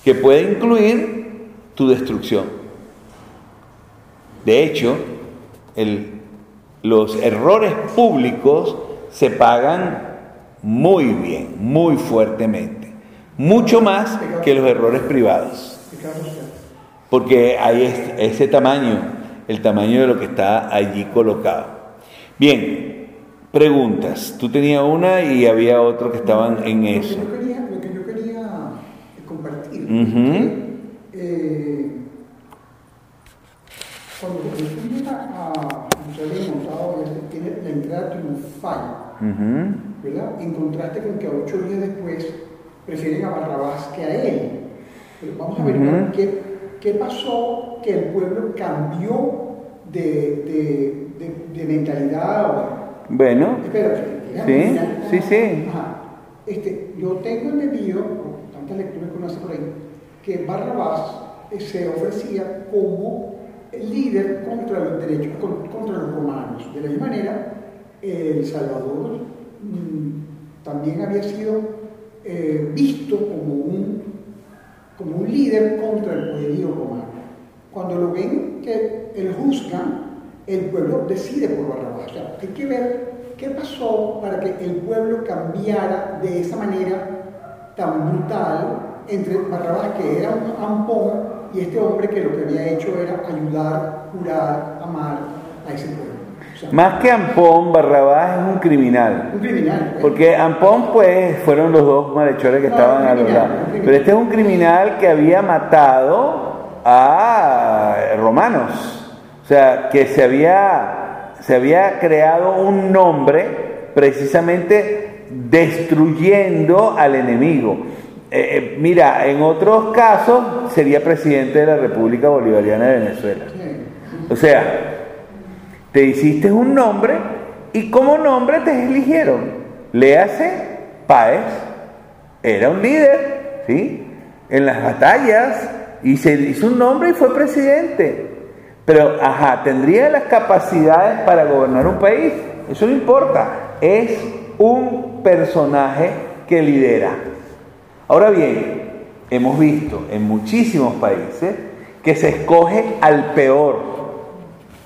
que puede incluir tu destrucción. De hecho, los errores públicos se pagan muy bien, muy fuertemente. Mucho más que los errores privados. Porque hay ese tamaño, el tamaño de lo que está allí colocado. Bien, preguntas. Tú tenías una y había otro que estaban en eso. Lo que yo quería, lo que yo quería compartir. eh, cuando Jesús llega a Jerusalén montado, tiene la entrada triunfal, ¿verdad? En contraste con que ocho días después prefieren a Barrabás que a él. Pero vamos a ver qué, qué pasó que el pueblo cambió de, de, de, de mentalidad bueno. Espérate. Sí, sí, sí. Este, yo tengo entendido, por tantas lecturas que uno hace por ahí, que Barrabás eh, se ofrecía como líder contra los derechos, contra los romanos. De la misma manera, El Salvador mm, también había sido eh, visto como un, como un líder contra el poderío romano. Cuando lo ven que él juzga, el pueblo decide por Barrabás. hay que ver qué pasó para que el pueblo cambiara de esa manera tan brutal entre Barrabás, que era un ampón, y este hombre que lo que había hecho era ayudar, curar, amar a ese pueblo. Más que Ampón, Barrabás es un criminal. Un criminal. Pues. Porque Ampón, pues, fueron los dos malhechores que estaban a los lados. Pero este es un criminal que había matado a romanos. O sea, que se había, se había creado un nombre precisamente destruyendo al enemigo. Eh, eh, mira, en otros casos sería presidente de la República Bolivariana de Venezuela. O sea, te hiciste un nombre y como nombre te eligieron. Léase, Páez era un líder, ¿sí? En las batallas y se hizo un nombre y fue presidente. Pero, ajá, ¿tendría las capacidades para gobernar un país? Eso no importa. Es un personaje que lidera. Ahora bien, hemos visto en muchísimos países que se escoge al peor.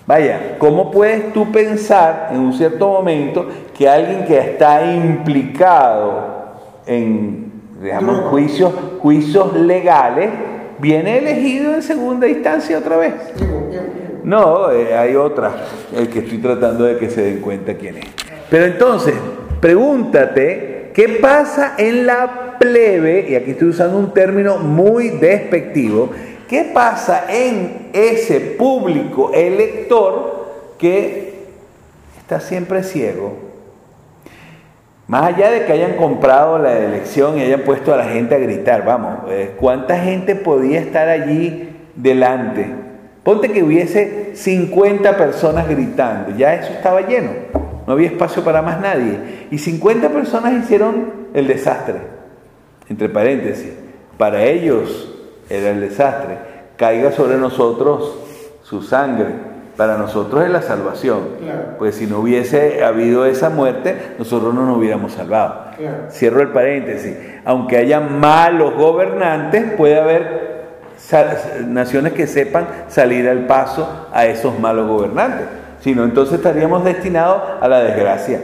Vaya, ¿cómo puedes tú pensar en un cierto momento que alguien que está implicado en digamos, juicios, juicios legales, viene elegido en segunda instancia otra vez. No, eh, hay otra, el que estoy tratando de que se den cuenta quién es. Pero entonces, pregúntate, ¿qué pasa en la plebe? Y aquí estoy usando un término muy despectivo. ¿Qué pasa en ese público elector que está siempre ciego? Más allá de que hayan comprado la elección y hayan puesto a la gente a gritar, vamos, eh, ¿cuánta gente podía estar allí delante? Ponte que hubiese 50 personas gritando, ya eso estaba lleno, no había espacio para más nadie. Y 50 personas hicieron el desastre, entre paréntesis, para ellos era el desastre, caiga sobre nosotros su sangre, para nosotros es la salvación. Claro. Pues si no hubiese habido esa muerte, nosotros no nos hubiéramos salvado. Claro. Cierro el paréntesis. Aunque haya malos gobernantes, puede haber naciones que sepan salir al paso a esos malos gobernantes. Si no, entonces estaríamos destinados a la desgracia.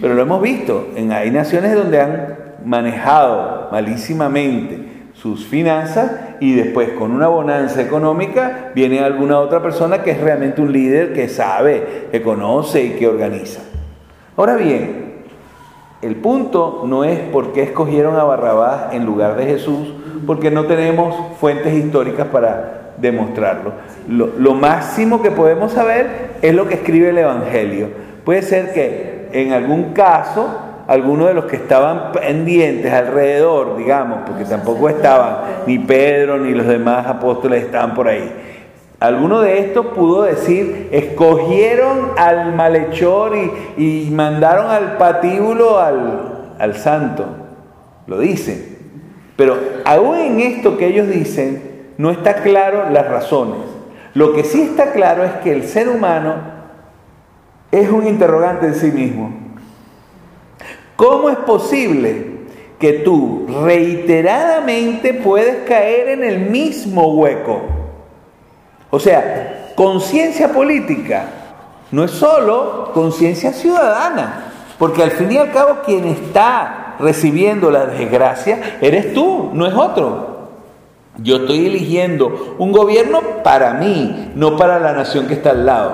Pero lo hemos visto. En, hay naciones donde han manejado malísimamente sus finanzas y después con una bonanza económica viene alguna otra persona que es realmente un líder que sabe, que conoce y que organiza. Ahora bien, el punto no es por qué escogieron a Barrabás en lugar de Jesús, porque no tenemos fuentes históricas para demostrarlo. Lo, lo máximo que podemos saber es lo que escribe el Evangelio. Puede ser que en algún caso algunos de los que estaban pendientes alrededor, digamos, porque tampoco estaban, ni Pedro ni los demás apóstoles estaban por ahí. Alguno de estos pudo decir, escogieron al malhechor y, mandaron al patíbulo al, al santo. Lo dicen. Pero aún en esto que ellos dicen, no está claro las razones. Lo que sí está claro es que el ser humano es un interrogante en sí mismo. ¿Cómo es posible que tú reiteradamente puedes caer en el mismo hueco? O sea, conciencia política no es solo conciencia ciudadana, porque al fin y al cabo quien está recibiendo la desgracia eres tú, no es otro. Yo estoy eligiendo un gobierno para mí, no para la nación que está al lado.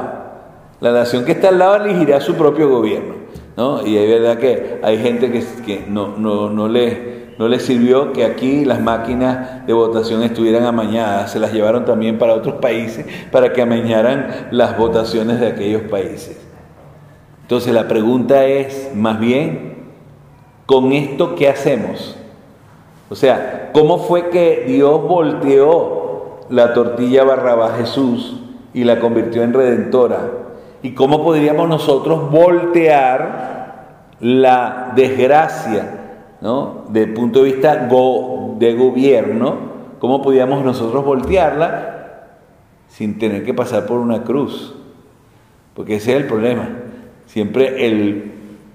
La nación que está al lado elegirá su propio gobierno. ¿No? Y es verdad que hay gente que, no, no, no, le, no le sirvió que aquí las máquinas de votación estuvieran amañadas, se las llevaron también para otros países para que amañaran las votaciones de aquellos países. Entonces la pregunta es, más bien, ¿con esto qué hacemos? O sea, ¿cómo fue que Dios volteó la tortilla Barrabás Jesús y la convirtió en redentora? ¿Y cómo podríamos nosotros voltear la desgracia, ¿no? Desde el punto de vista de gobierno, ¿cómo podríamos nosotros voltearla sin tener que pasar por una cruz? Porque ese es el problema. Siempre el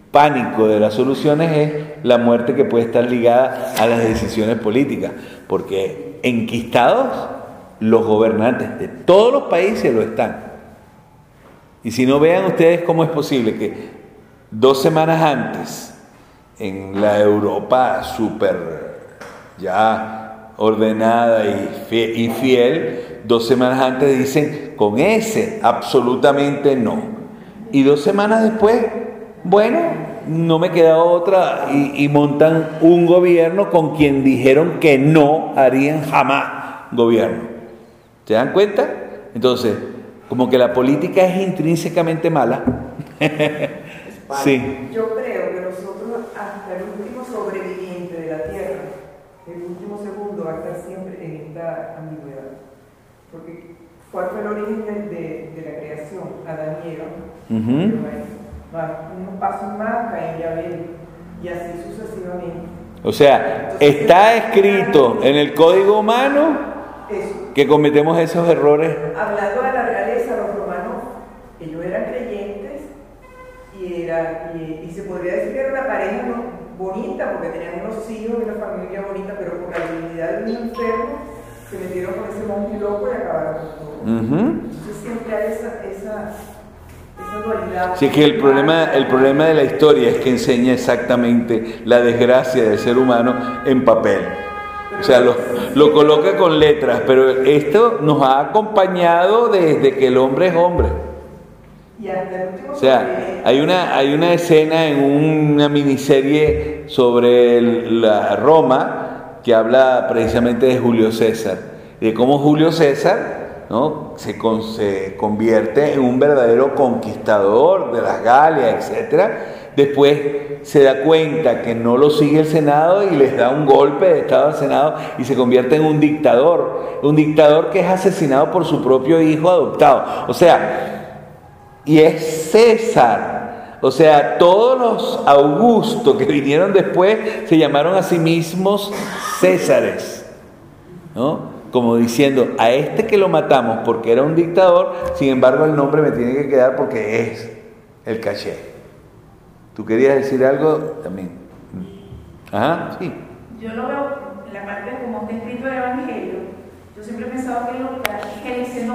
pánico de las soluciones es la muerte que puede estar ligada a las decisiones políticas. Porque enquistados los gobernantes de todos los países lo están. Y si no vean ustedes cómo es posible que dos semanas antes, en la Europa súper ya ordenada y fie- y fiel, dos semanas antes dicen, con ese, absolutamente no. Y dos semanas después, bueno, no me queda otra, y, y montan un gobierno con quien dijeron que no harían jamás gobierno. ¿Se dan cuenta? Entonces, como que la política es intrínsecamente mala. sí. Yo creo que nosotros, hasta el último sobreviviente de la Tierra, el último segundo va a estar siempre en esta ambigüedad. Porque, ¿cuál fue el origen de, de- de la creación? Adán y Eva. Unos pasos más, Caín y Abel, y así sucesivamente. O sea, está escrito en el código humano Eso. que cometemos esos errores. Hablando de la realeza, los romanos, ellos eran creyentes y, era, y, y se podría decir que era una pareja ¿no? bonita porque tenían unos hijos y una familia bonita, pero por la divinidad de un enfermo se metieron con ese monje loco y acabaron con todo. Entonces siempre hay esa, esa esa dualidad. Sí, es que el problema, el problema de la historia es que enseña exactamente la desgracia del ser humano en papel. O sea, lo, lo coloca con letras, pero esto nos ha acompañado desde que el hombre es hombre. Y hasta el último O sea, hay una, hay una escena en una miniserie sobre el- la Roma que habla precisamente de Julio César, de cómo Julio César ¿no? se, con- se convierte en un verdadero conquistador de las Galias, etc. Después se da cuenta que no lo sigue el Senado y les da un golpe de Estado al Senado y se convierte en un dictador, un dictador que es asesinado por su propio hijo adoptado. O sea, y es César. O sea, todos los Augustos que vinieron después se llamaron a sí mismos Césares. ¿No? Como diciendo, a este que lo matamos porque era un dictador, sin embargo el nombre me tiene que quedar porque es el caché. ¿Tú querías decir algo también? Ajá, sí. Yo lo veo la parte de cómo está escrito el Evangelio. Yo siempre he pensado que lo que es el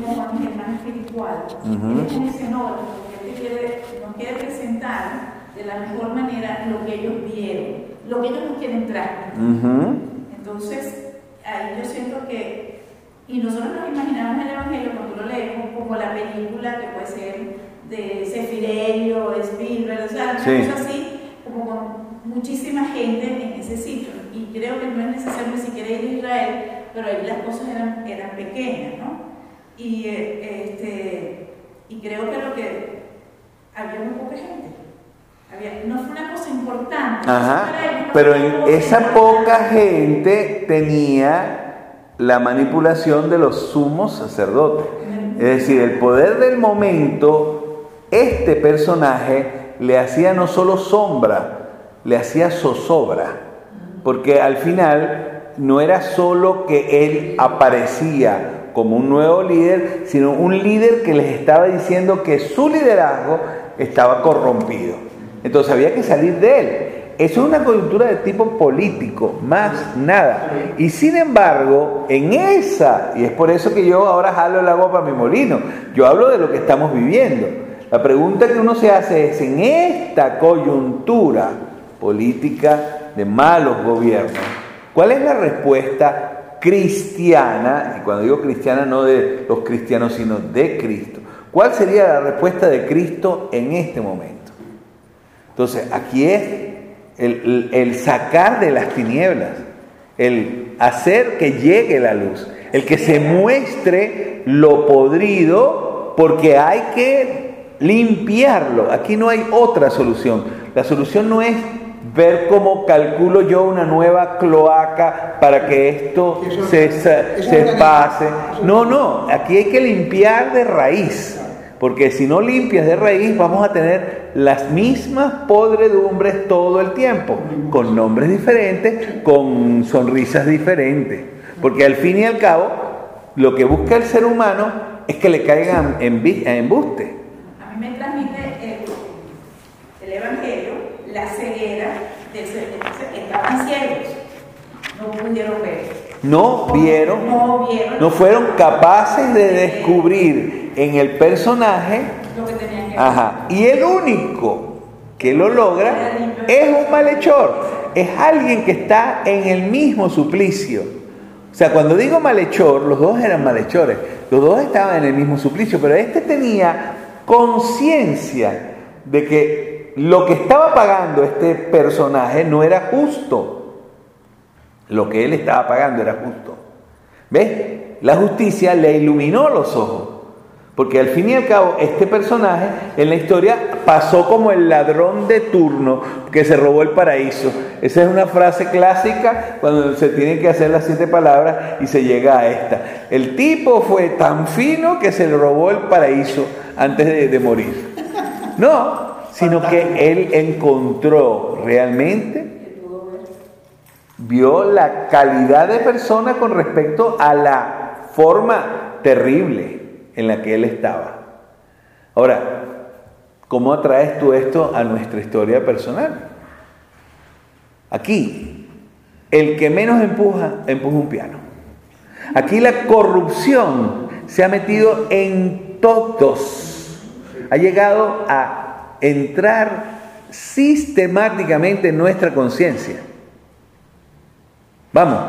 es el más espiritual, Ujú. él es un porque él te quiere, nos quiere presentar de la mejor manera lo que ellos vieron, lo que ellos nos quieren transmitir. Ujú. Entonces, ahí yo siento que, y nosotros nos imaginamos el Evangelio cuando lo leemos como la película que puede ser de Sefirerio, Spielberg, o sea, una Sí. cosa así, como con muchísima gente en ese sitio. Y creo que no es necesario ni siquiera ir a Israel, pero ahí las cosas eran, eran pequeñas, ¿no? Y, este, y creo que lo que había muy poca gente. Había, no fue una cosa importante. Ajá, ellos, pero en esa poca gente tenía la manipulación de los sumos sacerdotes. Es decir, el poder del momento, este personaje le hacía no solo sombra, le hacía zozobra. Porque al final no era solo que él aparecía como un nuevo líder, sino un líder que les estaba diciendo que su liderazgo estaba corrompido. Entonces había que salir de él. Eso es una coyuntura de tipo político, más nada. Y sin embargo, en esa, y es por eso que yo ahora jalo el agua para mi molino, yo hablo de lo que estamos viviendo. La pregunta que uno se hace es, en esta coyuntura política de malos gobiernos, ¿cuál es la respuesta cristiana? Y cuando digo cristiana no de los cristianos, sino de Cristo. ¿Cuál sería la respuesta de Cristo en este momento? Entonces, aquí es el, el- sacar de las tinieblas, el hacer que llegue la luz, el que se muestre lo podrido, porque hay que limpiarlo. Aquí no hay otra solución. La solución no es ver cómo calculo yo una nueva cloaca para que esto Eso- se, se es pase. No, no, aquí hay que limpiar de raíz. Porque si no limpias de raíz, vamos a tener las mismas podredumbres todo el tiempo, con nombres diferentes, con sonrisas diferentes. Porque al fin y al cabo, lo que busca el ser humano es que le caigan en embuste. A mí me transmite el, el Evangelio, la ceguera del ser. entonces, Estaban ciegos, no pudieron ver. No vieron, No vieron no fueron capaces de descubrir en el personaje lo que tenían que. Ajá. Y el único que lo logra es un malhechor. Es alguien que está en el mismo suplicio. O sea, cuando digo malhechor, los dos eran malhechores. Los dos estaban en el mismo suplicio, pero este tenía conciencia de que lo que estaba pagando este personaje no era justo. Lo que él estaba pagando era justo. ¿Ves? La justicia le iluminó los ojos. Porque al fin y al cabo, este personaje en la historia pasó como el ladrón de turno que se robó el paraíso. Esa es una frase clásica cuando se tienen que hacer las siete palabras y se llega a esta. El tipo fue tan fino que se le robó el paraíso antes de, de morir. No, sino que él encontró realmente vio la calidad de persona con respecto a la forma terrible en la que él estaba. Ahora, ¿cómo atraes tú esto a nuestra historia personal? Aquí, el que menos empuja, empuja un piano. Aquí la corrupción se ha metido en todos ha llegado a entrar sistemáticamente en nuestra conciencia. Vamos,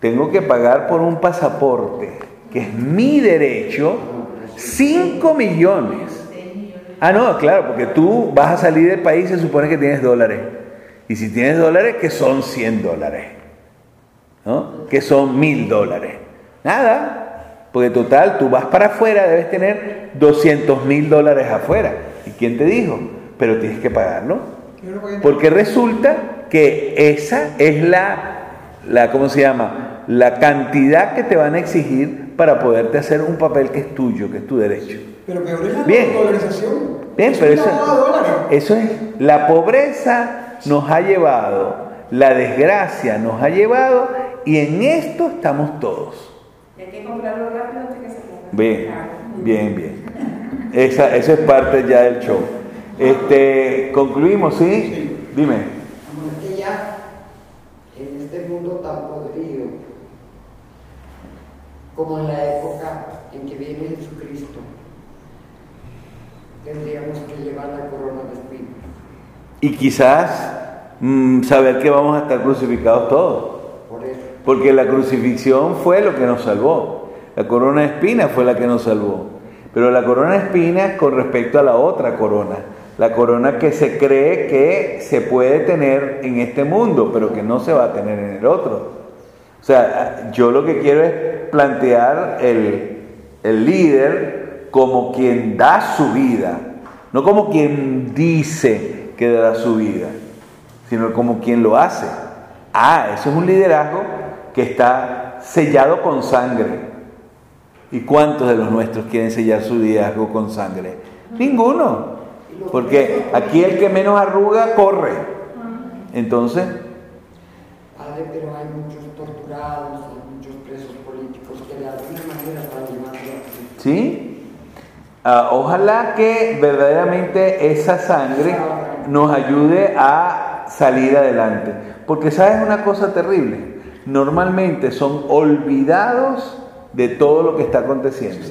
tengo que pagar por un pasaporte, que es mi derecho, 5 millones. Ah, no, claro, porque tú vas a salir del país y se supone que tienes dólares. Y si tienes dólares, que son 100 dólares. ¿No? Que son mil dólares. Nada, porque total, tú vas para afuera, debes tener 200 mil dólares afuera. ¿Y quién te dijo? Pero tienes que pagarlo. Porque resulta que esa es la, la, ¿cómo se llama? La cantidad que te van a exigir para poderte hacer un papel que es tuyo, que es tu derecho. Pero peor es la Bien. dolarización. Bien, pero eso, eso es, la pobreza nos ha llevado, la desgracia nos ha llevado y en esto estamos todos. Y hay que comprarlo rápido antes que se ponga. Bien, bien, bien. Esa, eso es parte ya del show. Este, concluimos, ¿sí? Dime. En este mundo tan podrido, como en la época en que viene Jesucristo, tendríamos que llevar la corona de espinas. Y quizás mm, saber que vamos a estar crucificados todos. Por eso, Porque la crucifixión fue lo que nos salvó. La corona de espinas fue la que nos salvó. Pero la corona de espinas con respecto a la otra corona. La corona que se cree que se puede tener en este mundo, pero que no se va a tener en el otro. O sea, yo lo que quiero es plantear el, el líder como quien da su vida, no como quien dice que dará su vida, sino como quien lo hace. Ah, eso es un liderazgo que está sellado con sangre. ¿Y cuántos de los nuestros quieren sellar su liderazgo con sangre? Ninguno. Porque aquí el que menos arruga corre. Entonces, Padre, pero hay muchos torturados, hay muchos presos políticos que de alguna manera están llevando a ¿sí? Ah, ojalá que verdaderamente esa sangre nos ayude a salir adelante. Porque sabes una cosa terrible, normalmente son olvidados de todo lo que está aconteciendo.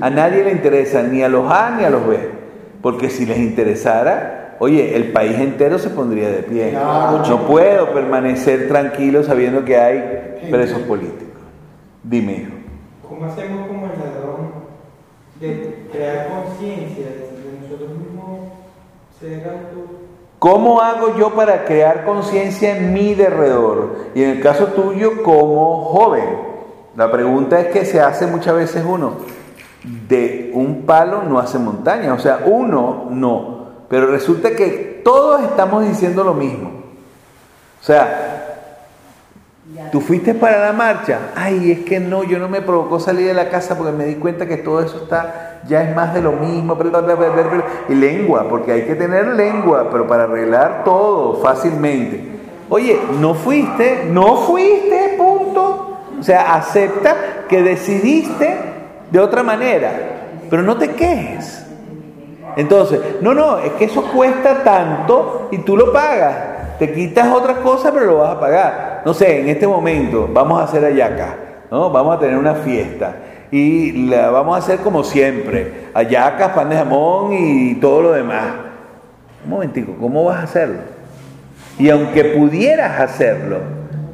A nadie le interesa ni a los A ni a los B. Porque si les interesara, oye, el país entero se pondría de pie. Claro, no puedo permanecer tranquilo sabiendo que hay presos políticos. Dime, hijo. ¿Cómo hacemos como el ladrón de crear conciencia de de nosotros mismos ser auto? ¿Cómo hago yo para crear conciencia en mi derredor? Y en el caso tuyo, como joven, la pregunta es que se hace muchas veces uno, de un palo no hace montaña, o sea, uno no, pero resulta que todos estamos diciendo lo mismo. O sea, tú fuiste para la marcha, ay, es que no, yo no me provocó salir de la casa porque me di cuenta que todo eso está, ya es más de lo mismo, bla, bla, bla, y lengua, porque hay que tener lengua, pero para arreglar todo fácilmente. Oye, no fuiste, no fuiste, punto. O sea, acepta que decidiste de otra manera, pero no te quejes. Entonces, no, no, es que eso cuesta tanto y tú lo pagas. Te quitas otras cosas, pero lo vas a pagar. No sé, en este momento vamos a hacer ayaca, ¿no? Vamos a tener una fiesta y la vamos a hacer como siempre. Ayacas, pan de jamón y todo lo demás. Un momentico, ¿cómo vas a hacerlo? Y aunque pudieras hacerlo,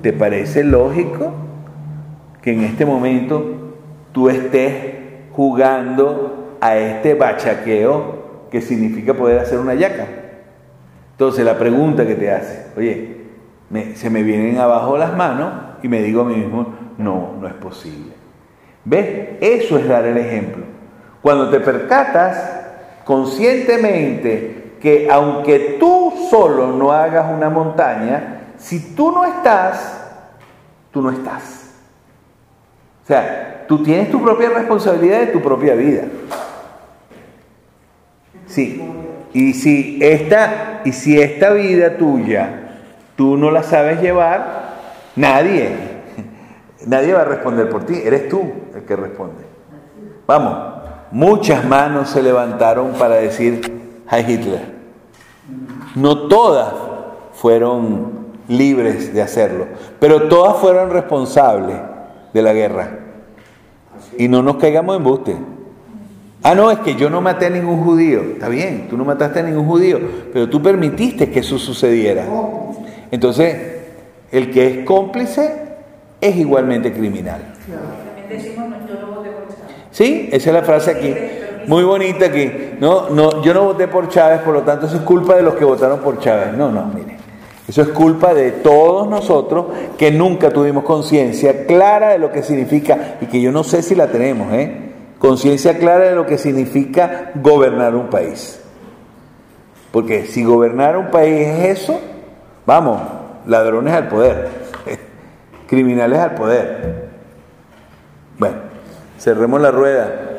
¿te parece lógico que en este momento tú estés jugando a este bachaqueo que significa poder hacer una yaca? Entonces la pregunta que te hace, oye, se me vienen abajo las manos y me digo a mí mismo, no, no es posible. ¿Ves? Eso es dar el ejemplo. Cuando te percatas conscientemente que aunque tú solo no hagas una montaña, si tú no estás, tú no estás. O sea, tú tienes tu propia responsabilidad de tu propia vida. Sí. Y si esta, y si esta vida tuya tú no la sabes llevar, nadie, nadie va a responder por ti, eres tú el que responde. Vamos, muchas manos se levantaron para decir Heil Hitler. No todas fueron libres de hacerlo, pero todas fueron responsables de la guerra. Y no nos caigamos en buste. Ah, no, es que yo no maté a ningún judío. Está bien, tú no mataste a ningún judío, pero tú permitiste que eso sucediera. Entonces, el que es cómplice es igualmente criminal. También decimos, no, yo no voté por Chávez. ¿Sí? Esa es la frase aquí. Muy bonita aquí. No, no, yo no voté por Chávez, por lo tanto eso es culpa de los que votaron por Chávez. No, no, mire. Eso es culpa de todos nosotros que nunca tuvimos conciencia clara de lo que significa, y que yo no sé si la tenemos, ¿eh? Conciencia clara de lo que significa gobernar un país. Porque si gobernar un país es eso, vamos, ladrones al poder, criminales al poder. Bueno, cerremos la rueda.